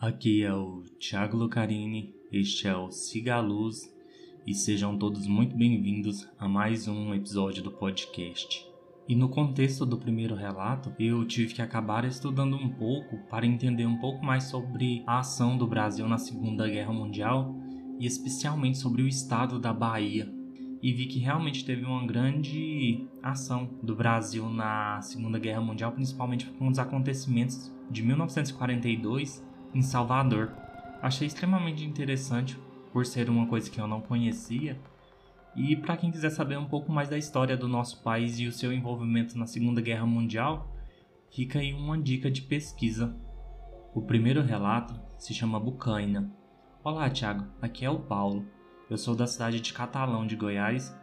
Aqui é o Thiago Lucarini, este é o Siga a Luz e sejam todos muito bem-vindos a mais um episódio do podcast. E no contexto do primeiro relato, eu tive que acabar estudando um pouco para entender um pouco mais sobre a ação do Brasil na Segunda Guerra Mundial e especialmente sobre o estado da Bahia. E vi que realmente teve uma grande ação do Brasil na Segunda Guerra Mundial, principalmente com os acontecimentos de 1942 em Salvador. Achei extremamente interessante por ser uma coisa que eu não conhecia. E para quem quiser saber um pouco mais da história do nosso país e o seu envolvimento na Segunda Guerra Mundial, fica aí uma dica de pesquisa. O primeiro relato se chama Bucaina. Olá, Thiago. Aqui é o Paulo. Eu sou da cidade de Catalão, de Goiás.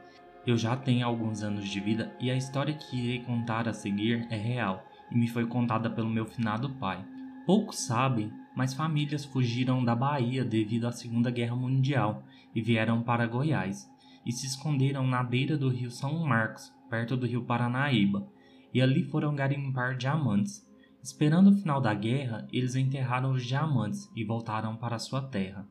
Eu já tenho alguns anos de vida e a história que irei contar a seguir é real e me foi contada pelo meu finado pai. Poucos sabem mas famílias fugiram da Bahia devido à Segunda Guerra Mundial e vieram para Goiás e se esconderam na beira do rio São Marcos, perto do rio Paranaíba, e ali foram garimpar diamantes. Esperando o final da guerra, eles enterraram os diamantes e voltaram para sua terra.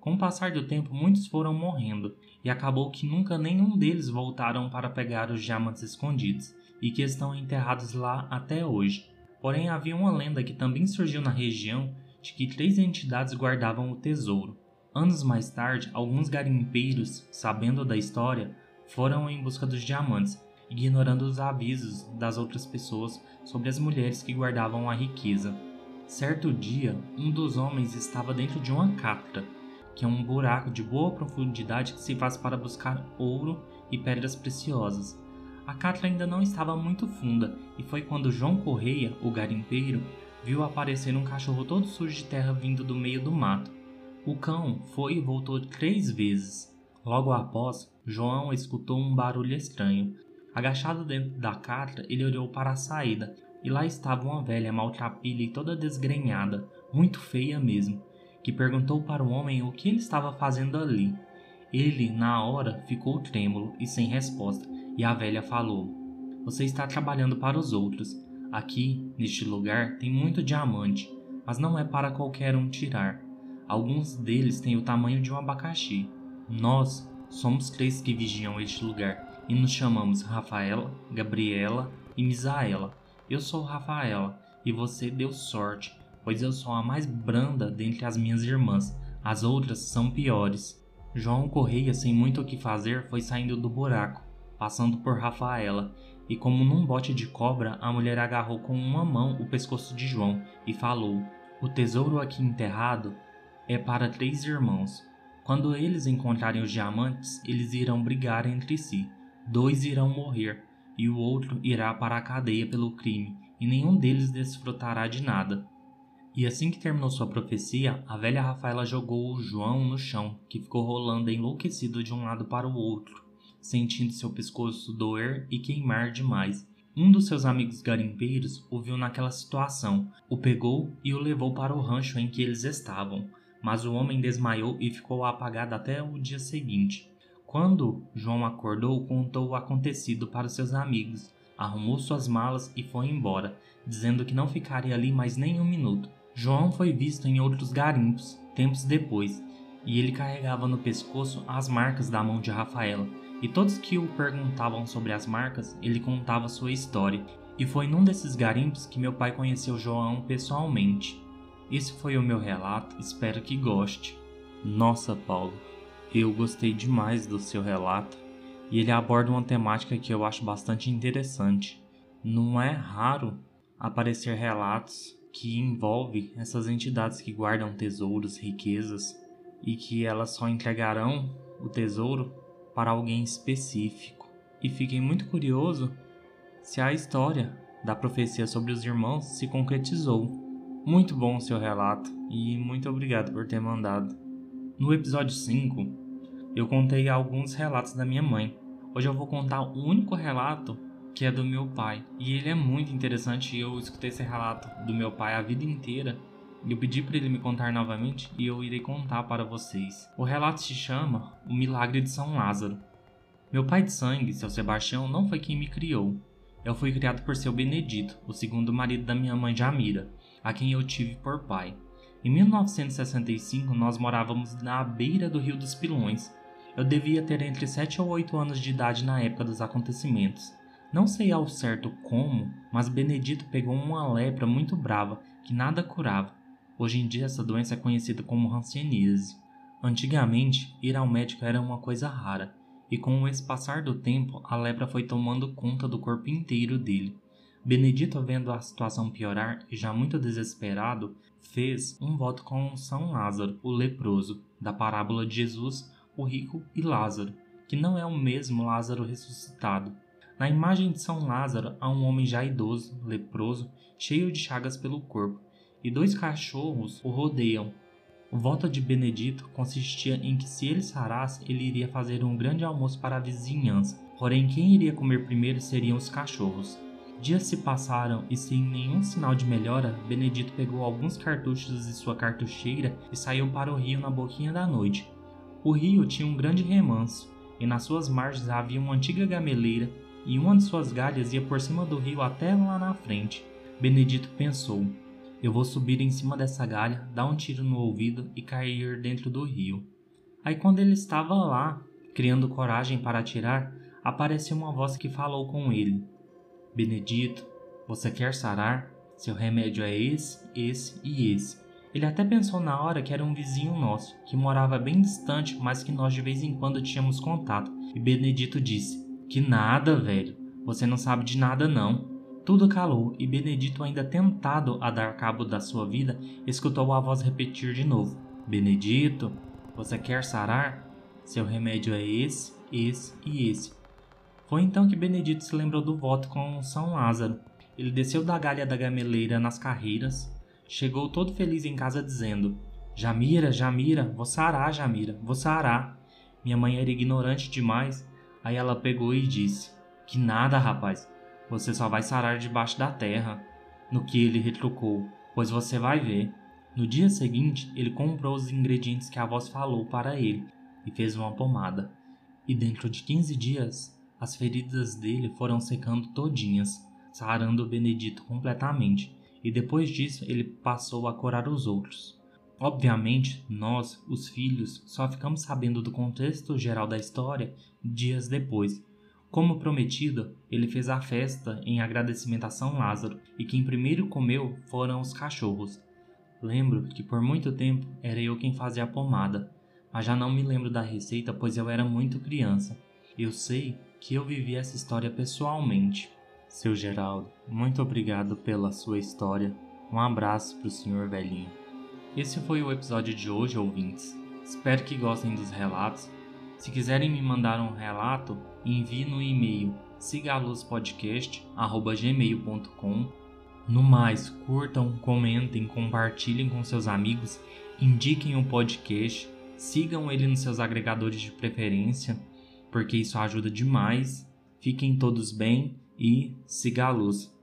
Com o passar do tempo, muitos foram morrendo, e acabou que nunca nenhum deles voltaram para pegar os diamantes escondidos, e que estão enterrados lá até hoje. Porém, havia uma lenda que também surgiu na região de que três entidades guardavam o tesouro. Anos mais tarde, alguns garimpeiros, sabendo da história, foram em busca dos diamantes, ignorando os avisos das outras pessoas sobre as mulheres que guardavam a riqueza. Certo dia, um dos homens estava dentro de uma catra, que é um buraco de boa profundidade que se faz para buscar ouro e pedras preciosas. A catra ainda não estava muito funda, e foi quando João Correia, o garimpeiro, viu aparecer um cachorro todo sujo de terra vindo do meio do mato. O cão foi e voltou três vezes. Logo após, João escutou um barulho estranho. Agachado dentro da catra, ele olhou para a saída e lá estava uma velha maltrapilha e toda desgrenhada, muito feia mesmo, que perguntou para o homem o que ele estava fazendo ali. Ele, na hora, ficou trêmulo e sem resposta, e a velha falou: Você está trabalhando para os outros. Aqui, neste lugar, tem muito diamante, mas não é para qualquer um tirar. Alguns deles têm o tamanho de um abacaxi. Nós somos três que vigiam este lugar e nos chamamos Rafaela, Gabriela e Misaela. Eu sou Rafaela e você deu sorte, pois eu sou a mais branda dentre as minhas irmãs. As outras são piores. João Correia, sem muito o que fazer, foi saindo do buraco, passando por Rafaela, e como num bote de cobra, a mulher agarrou com uma mão o pescoço de João e falou: O tesouro aqui enterrado é para três irmãos. Quando eles encontrarem os diamantes, eles irão brigar entre si. Dois irão morrer e o outro irá para a cadeia pelo crime, e nenhum deles desfrutará de nada. E assim que terminou sua profecia, a velha Rafaela jogou o João no chão, que ficou rolando enlouquecido de um lado para o outro sentindo seu pescoço doer e queimar demais. Um dos seus amigos garimpeiros o viu naquela situação, o pegou e o levou para o rancho em que eles estavam, mas o homem desmaiou e ficou apagado até o dia seguinte. Quando João acordou, contou o acontecido para seus amigos, arrumou suas malas e foi embora, dizendo que não ficaria ali mais nem um minuto. João foi visto em outros garimpos, tempos depois, e ele carregava no pescoço as marcas da mão de Rafaela, e todos que o perguntavam sobre as marcas, ele contava sua história. E foi num desses garimpos que meu pai conheceu João pessoalmente. Esse foi o meu relato, espero que goste. Nossa, Paulo, eu gostei demais do seu relato e ele aborda uma temática que eu acho bastante interessante. Não é raro aparecer relatos que envolvem essas entidades que guardam tesouros, riquezas e que elas só entregarão o tesouro para alguém específico. E fiquei muito curioso se a história da profecia sobre os irmãos se concretizou. Muito bom o seu relato e muito obrigado por ter mandado. No episódio 5, eu contei alguns relatos da minha mãe. Hoje eu vou contar o único relato que é do meu pai. E ele é muito interessante e eu escutei esse relato do meu pai a vida inteira. Eu pedi para ele me contar novamente e eu irei contar para vocês. O relato se chama O Milagre de São Lázaro. Meu pai de sangue, seu Sebastião, não foi quem me criou. Eu fui criado por seu Benedito, o segundo marido da minha mãe Jamira, a quem eu tive por pai. Em 1965, nós morávamos na beira do Rio dos Pilões. Eu devia ter entre 7 ou 8 anos de idade na época dos acontecimentos. Não sei ao certo como, mas Benedito pegou uma lepra muito brava que nada curava. Hoje em dia essa doença é conhecida como hanseníase. Antigamente, ir ao médico era uma coisa rara, e com o passar do tempo, a lepra foi tomando conta do corpo inteiro dele. Benedito, vendo a situação piorar e já muito desesperado, fez um voto com São Lázaro, o leproso, da parábola de Jesus, o rico e Lázaro, que não é o mesmo Lázaro ressuscitado. Na imagem de São Lázaro há um homem já idoso, leproso, cheio de chagas pelo corpo, e dois cachorros o rodeiam. O voto de Benedito consistia em que se ele sarasse, ele iria fazer um grande almoço para a vizinhança, porém quem iria comer primeiro seriam os cachorros. Dias se passaram e, sem nenhum sinal de melhora, Benedito pegou alguns cartuchos de sua cartucheira e saiu para o rio na boquinha da noite. O rio tinha um grande remanso, e nas suas margens havia uma antiga gameleira, e uma de suas galhas ia por cima do rio até lá na frente. Benedito pensou: Eu vou subir em cima dessa galha, dar um tiro no ouvido e cair dentro do rio. Aí, quando ele estava lá, criando coragem para atirar, apareceu uma voz que falou com ele. Benedito, você quer sarar? Seu remédio é esse, esse e esse. Ele até pensou na hora que era um vizinho nosso, que morava bem distante, mas que nós de vez em quando tínhamos contato. E Benedito disse: Que nada, velho. Você não sabe de nada, não. Tudo calou e Benedito, ainda tentado a dar cabo da sua vida, escutou a voz repetir de novo: Benedito, você quer sarar? Seu remédio é esse, esse e esse. Foi então que Benedito se lembrou do voto com São Lázaro. Ele desceu da galha da gameleira nas carreiras, chegou todo feliz em casa dizendo: Jamira, Jamira, vou sarar, Jamira, vou sarar. Minha mãe era ignorante demais, aí ela pegou e disse: Que nada, rapaz, você só vai sarar debaixo da terra. No que ele retrucou: Pois você vai ver. No dia seguinte, ele comprou os ingredientes que a voz falou para ele e fez uma pomada. E dentro de 15 dias, as feridas dele foram secando todinhas, sarando Benedito completamente, e depois disso ele passou a curar os outros. Obviamente, nós, os filhos, só ficamos sabendo do contexto geral da história dias depois. Como prometido, ele fez a festa em agradecimento a São Lázaro, e quem primeiro comeu foram os cachorros. Lembro que por muito tempo era eu quem fazia a pomada, mas já não me lembro da receita pois eu era muito criança. Eu sei que eu vivi essa história pessoalmente. Seu Geraldo, muito obrigado pela sua história. Um abraço para o senhor velhinho. Esse foi o episódio de hoje, ouvintes. Espero que gostem dos relatos. Se quiserem me mandar um relato, envie no e-mail sigaluzpodcast@gmail.com. No mais, curtam, comentem, compartilhem com seus amigos, indiquem o podcast, sigam ele nos seus agregadores de preferência porque isso ajuda demais. Fiquem todos bem e siga a luz.